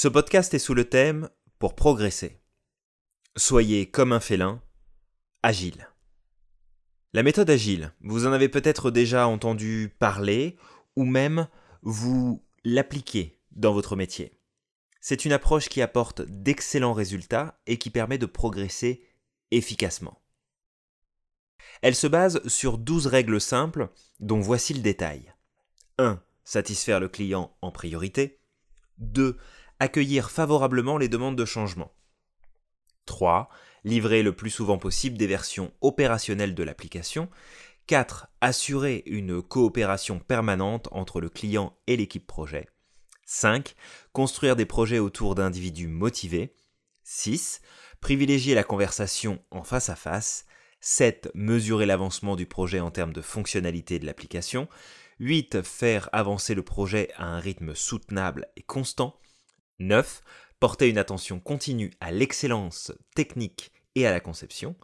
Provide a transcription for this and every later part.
Ce podcast est sous le thème Pour progresser. Soyez comme un félin, agile. La méthode agile, vous en avez peut-être déjà entendu parler ou même vous l'appliquez dans votre métier. C'est une approche qui apporte d'excellents résultats et qui permet de progresser efficacement. Elle se base sur 12 règles simples dont voici le détail. 1. Satisfaire le client en priorité. 2. Accueillir favorablement les demandes de changement. 3. Livrer le plus souvent possible des versions opérationnelles de l'application. 4. Assurer une coopération permanente entre le client et l'équipe projet. 5. Construire des projets autour d'individus motivés. 6. Privilégier la conversation en face à face. 7. Mesurer l'avancement du projet en termes de fonctionnalité de l'application. 8. Faire avancer le projet à un rythme soutenable et constant. 9. Porter une attention continue à l'excellence technique et à la conception.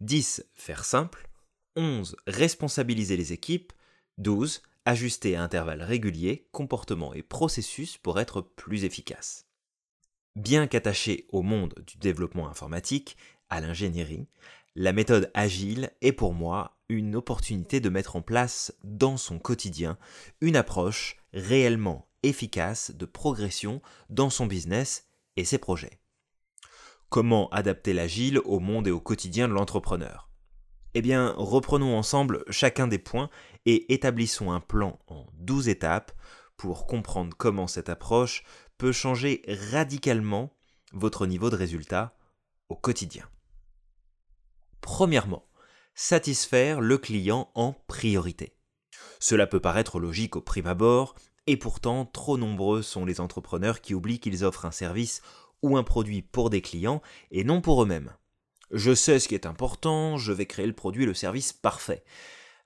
10. Faire simple. 11. Responsabiliser les équipes. 12. Ajuster à intervalles réguliers comportements et processus pour être plus efficace. Bien qu'attaché au monde du développement informatique, à l'ingénierie, la méthode agile est pour moi une opportunité de mettre en place dans son quotidien une approche réellement efficace de progression dans son business et ses projets. Comment adapter l'agile au monde et au quotidien de l'entrepreneur? Eh bien, reprenons ensemble chacun des points et établissons un plan en 12 étapes pour comprendre comment cette approche peut changer radicalement votre niveau de résultat au quotidien. Premièrement, satisfaire le client en priorité. Cela peut paraître logique au prime abord, et pourtant trop nombreux sont les entrepreneurs qui oublient qu'ils offrent un service ou un produit pour des clients et non pour eux-mêmes. Je sais ce qui est important, je vais créer le produit, le service parfait.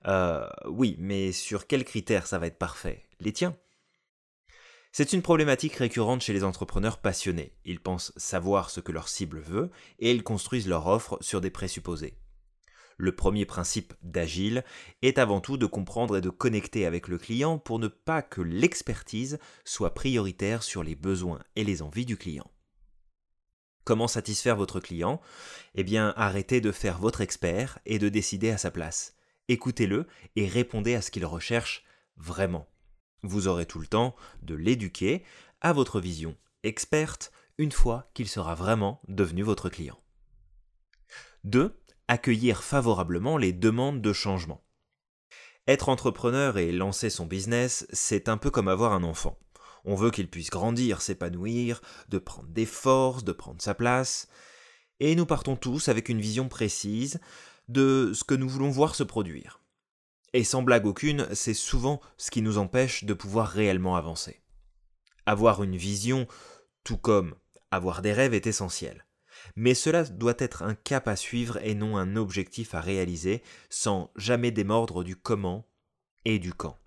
Euh, oui, mais sur quels critères ça va être parfait? Les tiens? C'est une problématique récurrente chez les entrepreneurs passionnés. Ils pensent savoir ce que leur cible veut et ils construisent leur offre sur des présupposés. Le premier principe d'Agile est avant tout de comprendre et de connecter avec le client pour ne pas que l'expertise soit prioritaire sur les besoins et les envies du client. Comment satisfaire votre client? Eh bien, arrêtez de faire votre expert et de décider à sa place. Écoutez-le et répondez à ce qu'il recherche vraiment. Vous aurez tout le temps de l'éduquer à votre vision experte une fois qu'il sera vraiment devenu votre client. 2. Accueillir favorablement les demandes de changement. Être entrepreneur et lancer son business, c'est un peu comme avoir un enfant. On veut qu'il puisse grandir, s'épanouir, de prendre des forces, de prendre sa place. Et nous partons tous avec une vision précise de ce que nous voulons voir se produire. Et sans blague aucune, c'est souvent ce qui nous empêche de pouvoir réellement avancer. Avoir une vision, tout comme avoir des rêves, est essentiel. Mais cela doit être un cap à suivre et non un objectif à réaliser sans jamais démordre du comment et du quand.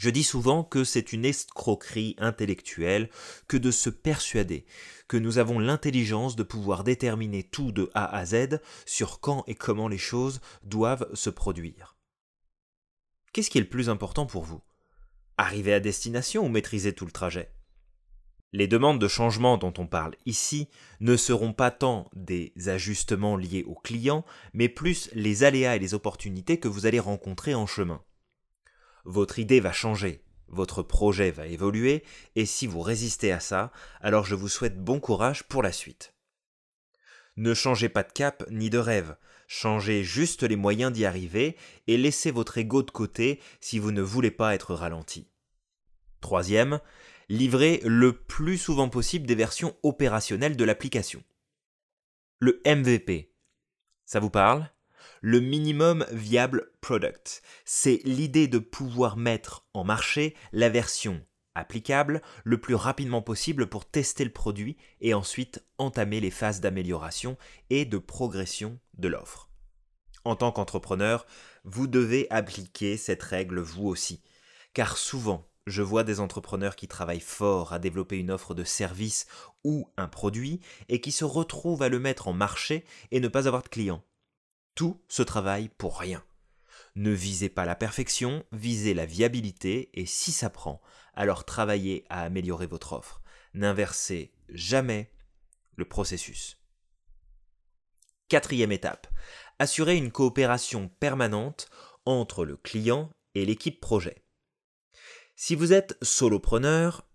Je dis souvent que c'est une escroquerie intellectuelle que de se persuader que nous avons l'intelligence de pouvoir déterminer tout de A à Z sur quand et comment les choses doivent se produire. Qu'est-ce qui est le plus important pour vous? Arriver à destination ou maîtriser tout le trajet? Les demandes de changement dont on parle ici ne seront pas tant des ajustements liés au client, mais plus les aléas et les opportunités que vous allez rencontrer en chemin. Votre idée va changer, votre projet va évoluer, et si vous résistez à ça, alors je vous souhaite bon courage pour la suite. Ne changez pas de cap ni de rêve, changez juste les moyens d'y arriver et laissez votre ego de côté si vous ne voulez pas être ralenti. Troisième, livrez le plus souvent possible des versions opérationnelles de l'application. Le MVP. Ça vous parle? Le minimum viable product. C'est l'idée de pouvoir mettre en marché la version applicable le plus rapidement possible pour tester le produit et ensuite entamer les phases d'amélioration et de progression de l'offre. En tant qu'entrepreneur, vous devez appliquer cette règle vous aussi, car souvent je vois des entrepreneurs qui travaillent fort à développer une offre de service ou un produit et qui se retrouvent à le mettre en marché et ne pas avoir de clients. Tout se travaille pour rien. Ne visez pas la perfection, visez la viabilité et si ça prend, alors travaillez à améliorer votre offre. N'inversez jamais le processus. Quatrième étape, assurer une coopération permanente entre le client et l'équipe projet. Si vous êtes solopreneur,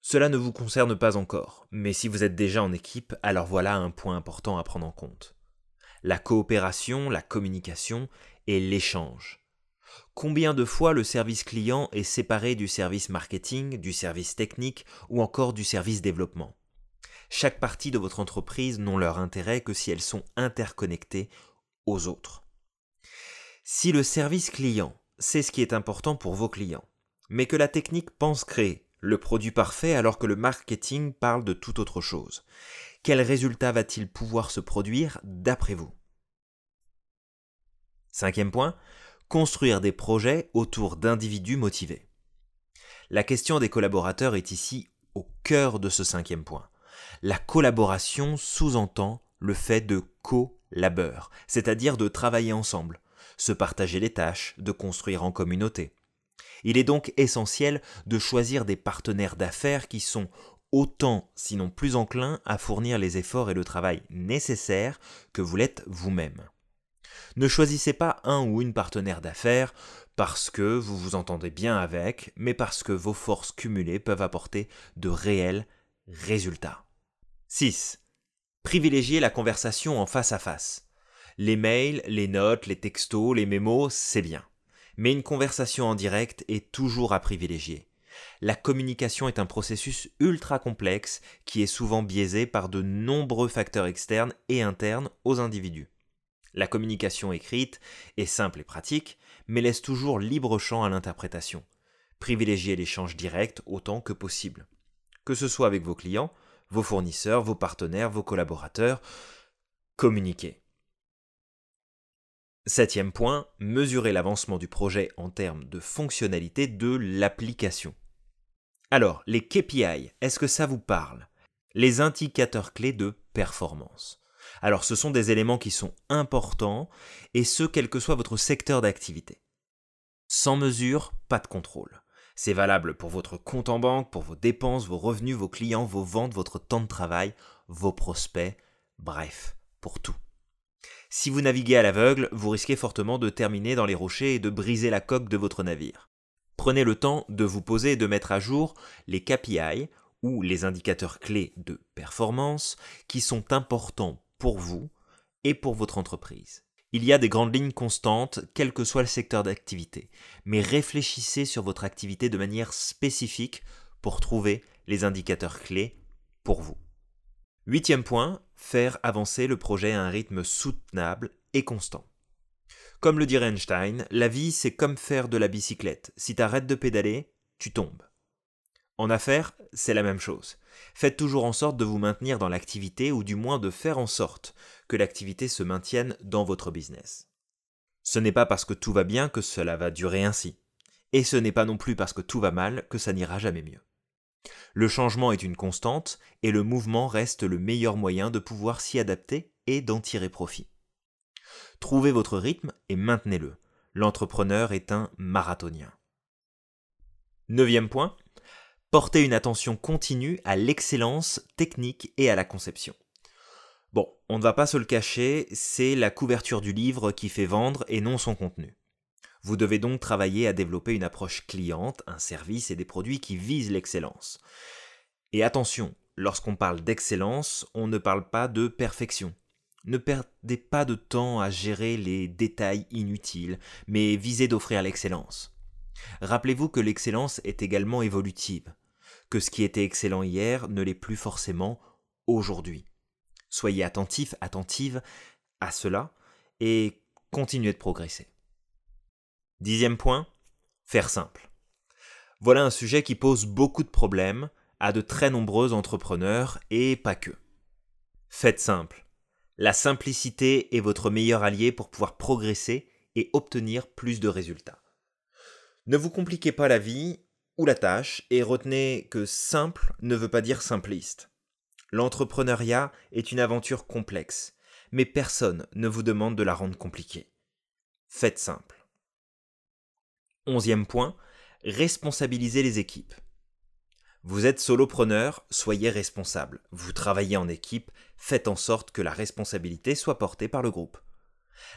cela ne vous concerne pas encore, mais si vous êtes déjà en équipe, alors voilà un point important à prendre en compte. La coopération, la communication et l'échange. Combien de fois le service client est séparé du service marketing, du service technique ou encore du service développement? Chaque partie de votre entreprise n'ont leur intérêt que si elles sont interconnectées aux autres. Si le service client sait ce qui est important pour vos clients, mais que la technique pense créer le produit parfait alors que le marketing parle de toute autre chose, quel résultat va-t-il pouvoir se produire d'après vous? Cinquième point, construire des projets autour d'individus motivés. La question des collaborateurs est ici au cœur de ce cinquième point la collaboration sous-entend le fait de co-labeur, c'est-à-dire de travailler ensemble, se partager les tâches, de construire en communauté. Il est donc essentiel de choisir des partenaires d'affaires qui sont autant, sinon plus enclins à fournir les efforts et le travail nécessaires que vous l'êtes vous-même. Ne choisissez pas un ou une partenaire d'affaires parce que vous vous entendez bien avec, mais parce que vos forces cumulées peuvent apporter de réels résultats. 6. Privilégier la conversation en face à face. Les mails, les notes, les textos, les mémos, c'est bien. Mais une conversation en direct est toujours à privilégier. La communication est un processus ultra complexe qui est souvent biaisé par de nombreux facteurs externes et internes aux individus. La communication écrite est simple et pratique, mais laisse toujours libre champ à l'interprétation. Privilégiez l'échange direct autant que possible. Que ce soit avec vos clients, vos fournisseurs, vos partenaires, vos collaborateurs. Communiquez. Septième point, mesurer l'avancement du projet en termes de fonctionnalité de l'application. Alors, les KPI, est-ce que ça vous parle? Les indicateurs clés de performance. Alors, ce sont des éléments qui sont importants, et ce, quel que soit votre secteur d'activité. Sans mesure, pas de contrôle. C'est valable pour votre compte en banque, pour vos dépenses, vos revenus, vos clients, vos ventes, votre temps de travail, vos prospects, bref, pour tout. Si vous naviguez à l'aveugle, vous risquez fortement de terminer dans les rochers et de briser la coque de votre navire. Prenez le temps de vous poser et de mettre à jour les KPI ou les indicateurs clés de performance qui sont importants pour vous et pour votre entreprise. Il y a des grandes lignes constantes, quel que soit le secteur d'activité, mais réfléchissez sur votre activité de manière spécifique pour trouver les indicateurs clés pour vous. Huitième point, faire avancer le projet à un rythme soutenable et constant. Comme le dirait Einstein, la vie c'est comme faire de la bicyclette. Si tu arrêtes de pédaler, tu tombes. En affaires, c'est la même chose. Faites toujours en sorte de vous maintenir dans l'activité ou du moins de faire en sorte que l'activité se maintienne dans votre business. Ce n'est pas parce que tout va bien que cela va durer ainsi. Et ce n'est pas non plus parce que tout va mal que ça n'ira jamais mieux. Le changement est une constante et le mouvement reste le meilleur moyen de pouvoir s'y adapter et d'en tirer profit. Trouvez votre rythme et maintenez-le. L'entrepreneur est un marathonien. Neuvième point, porter une attention continue à l'excellence technique et à la conception. Bon, on ne va pas se le cacher, c'est la couverture du livre qui fait vendre et non son contenu. Vous devez donc travailler à développer une approche cliente, un service et des produits qui visent l'excellence. Et attention, lorsqu'on parle d'excellence, on ne parle pas de perfection. Ne perdez pas de temps à gérer les détails inutiles, mais visez d'offrir l'excellence. Rappelez-vous que l'excellence est également évolutive, que ce qui était excellent hier ne l'est plus forcément aujourd'hui. Soyez attentif, attentive à cela et continuez de progresser. Dixième point, faire simple. Voilà un sujet qui pose beaucoup de problèmes à de très nombreux entrepreneurs et pas que. Faites simple. La simplicité est votre meilleur allié pour pouvoir progresser et obtenir plus de résultats. Ne vous compliquez pas la vie ou la tâche et retenez que simple ne veut pas dire simpliste. L'entrepreneuriat est une aventure complexe, mais personne ne vous demande de la rendre compliquée. Faites simple. Onzième point, responsabiliser les équipes. Vous êtes solopreneur, soyez responsable. Vous travaillez en équipe, faites en sorte que la responsabilité soit portée par le groupe.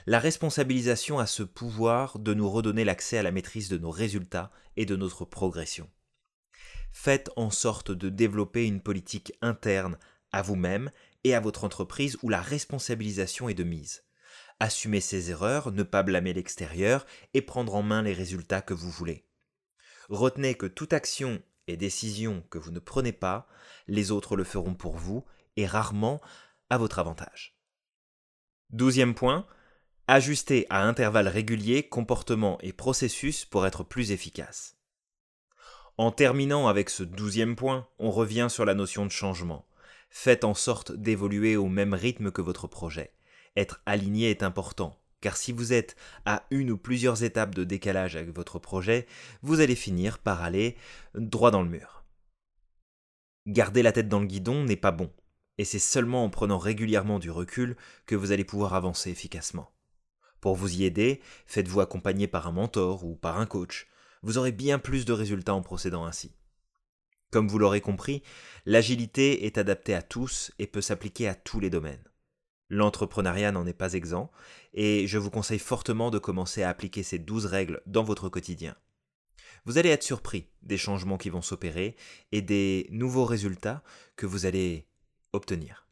La responsabilisation a ce pouvoir de nous redonner l'accès à la maîtrise de nos résultats et de notre progression. Faites en sorte de développer une politique interne à vous-même et à votre entreprise où la responsabilisation est de mise. Assumez ses erreurs, ne pas blâmer l'extérieur et prendre en main les résultats que vous voulez. Retenez que toute action et décisions que vous ne prenez pas, les autres le feront pour vous et rarement à votre avantage. Douzième point, ajuster à intervalles réguliers comportements et processus pour être plus efficace. En terminant avec ce douzième point, on revient sur la notion de changement. Faites en sorte d'évoluer au même rythme que votre projet. Être aligné est important, car si vous êtes à une ou plusieurs étapes de décalage avec votre projet, vous allez finir par aller droit dans le mur. Garder la tête dans le guidon n'est pas bon, et c'est seulement en prenant régulièrement du recul que vous allez pouvoir avancer efficacement. Pour vous y aider, faites-vous accompagner par un mentor ou par un coach, vous aurez bien plus de résultats en procédant ainsi. Comme vous l'aurez compris, l'agilité est adaptée à tous et peut s'appliquer à tous les domaines. L'entrepreneuriat n'en est pas exempt, et je vous conseille fortement de commencer à appliquer ces douze règles dans votre quotidien. Vous allez être surpris des changements qui vont s'opérer et des nouveaux résultats que vous allez obtenir.